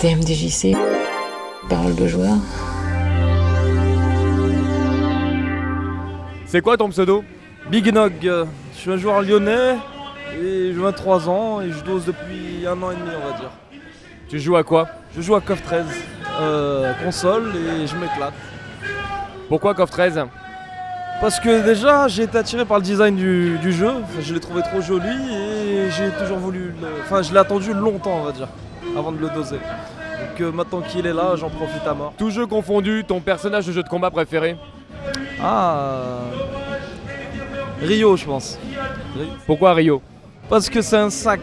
TMDJC, parole de joueur. C'est quoi ton pseudo? Big Nog, je suis un joueur lyonnais et j'ai 23 ans et je dose depuis un an et demi on va dire. Tu joues à quoi? Je joue à CoF 13, euh, console et je m'éclate. Pourquoi KOF 13 Parce que déjà j'ai été attiré par le design du, du jeu, Enfin, je l'ai trouvé trop joli et j'ai toujours voulu le... Enfin je l'ai attendu longtemps on va dire, avant de le doser. Maintenant qu'il est là, j'en profite à mort. Tout jeu confondu, ton personnage de jeu de combat préféré Ah Rio je pense. Pourquoi Rio? Parce que c'est un sac.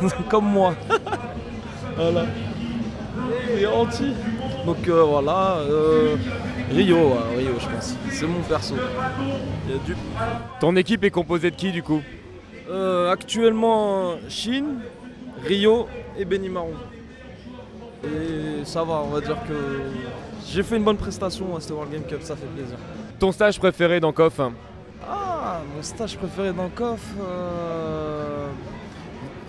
Comme moi. voilà. Il est anti. Donc euh, voilà. euh, Rio, ouais, Rio je pense. C'est mon perso. Il y a du... Ton équipe est composée de qui du coup? Euh, actuellement Chine, Rio et Benimaru. Et ça va, on va dire que j'ai fait une bonne prestation à cette World Game Cup, ça fait plaisir. Ton stage préféré dans KOF Ah, mon stage préféré dans KOF. euh,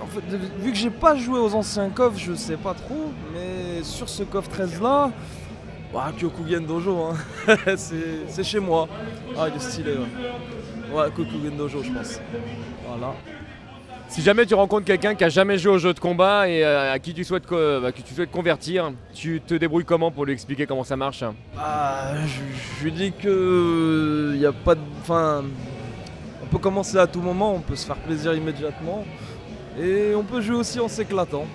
En fait, vu que j'ai pas joué aux anciens KOF, je sais pas trop, mais sur ce KOF 13 là, bah, Kyokugen Dojo, hein. c'est c'est chez moi. Ah, il est stylé, ouais. Ouais, Kyokugen Dojo, je pense. Voilà. Si jamais tu rencontres quelqu'un qui a jamais joué au jeu de combat et euh, à qui tu souhaites, bah, que tu souhaites convertir, tu te débrouilles comment pour lui expliquer comment ça marche? Ah, je, lui dis que il y a pas de. Enfin, on peut commencer à tout moment, on peut se faire plaisir immédiatement, et on peut jouer aussi en s'éclatant.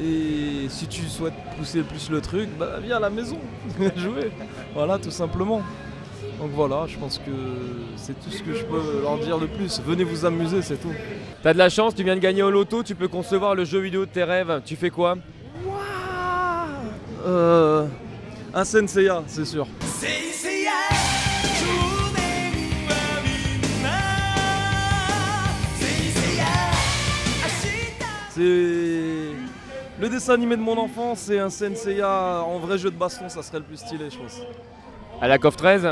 Et si tu souhaites pousser plus le truc, bah viens à la maison, jouer. Voilà, tout simplement. Donc voilà, je pense que c'est tout ce que je peux leur dire de plus. Venez vous amuser, c'est tout. T'as de la chance, tu viens de gagner au loto, tu peux concevoir le jeu vidéo de tes rêves. Tu fais quoi Euh, un Senseiya, c'est sûr. C'est le dessin animé de mon enfance et un Senseiya en vrai jeu de baston, ça serait le plus stylé, je pense. À la KOF 13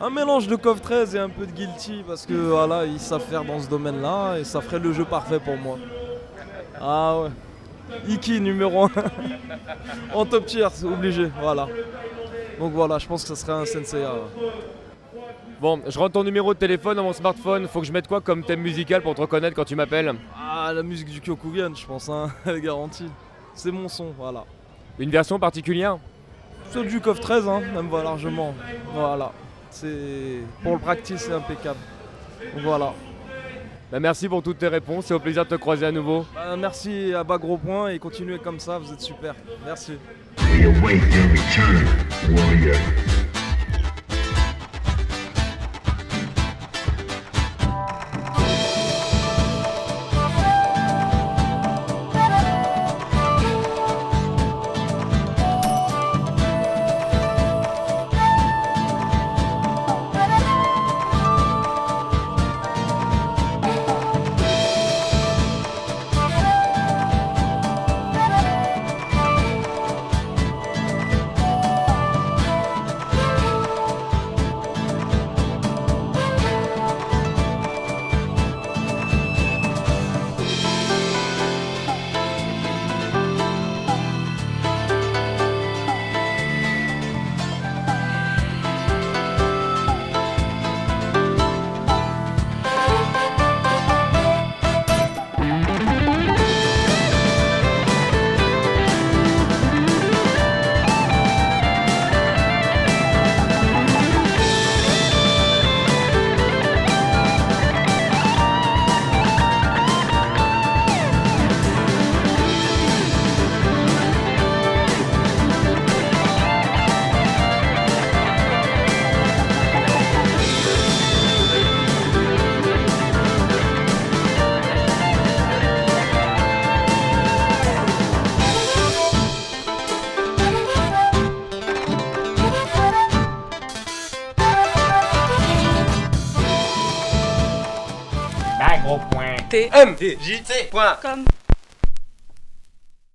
Un mélange de KOF 13 et un peu de Guilty parce que voilà, ils savent faire dans ce domaine-là et ça ferait le jeu parfait pour moi. Ah ouais. Iki numéro 1 en top tier, c'est obligé, voilà. Donc voilà, je pense que ça serait un ouais. Bon, je rentre ton numéro de téléphone dans mon smartphone. Faut que je mette quoi comme thème musical pour te reconnaître quand tu m'appelles? Ah, la musique du Kyokugen, je pense, hein, elle est garantie. C'est mon son, voilà. Une version particulière? Celle du KOF 13, hein, même va largement. Voilà. C'est pour le practice, c'est impeccable. Donc voilà. Bah, Merci pour toutes tes réponses. C'est au plaisir de te croiser à nouveau. Bah, merci à bas gros point et continuez comme ça, vous êtes super. Merci. We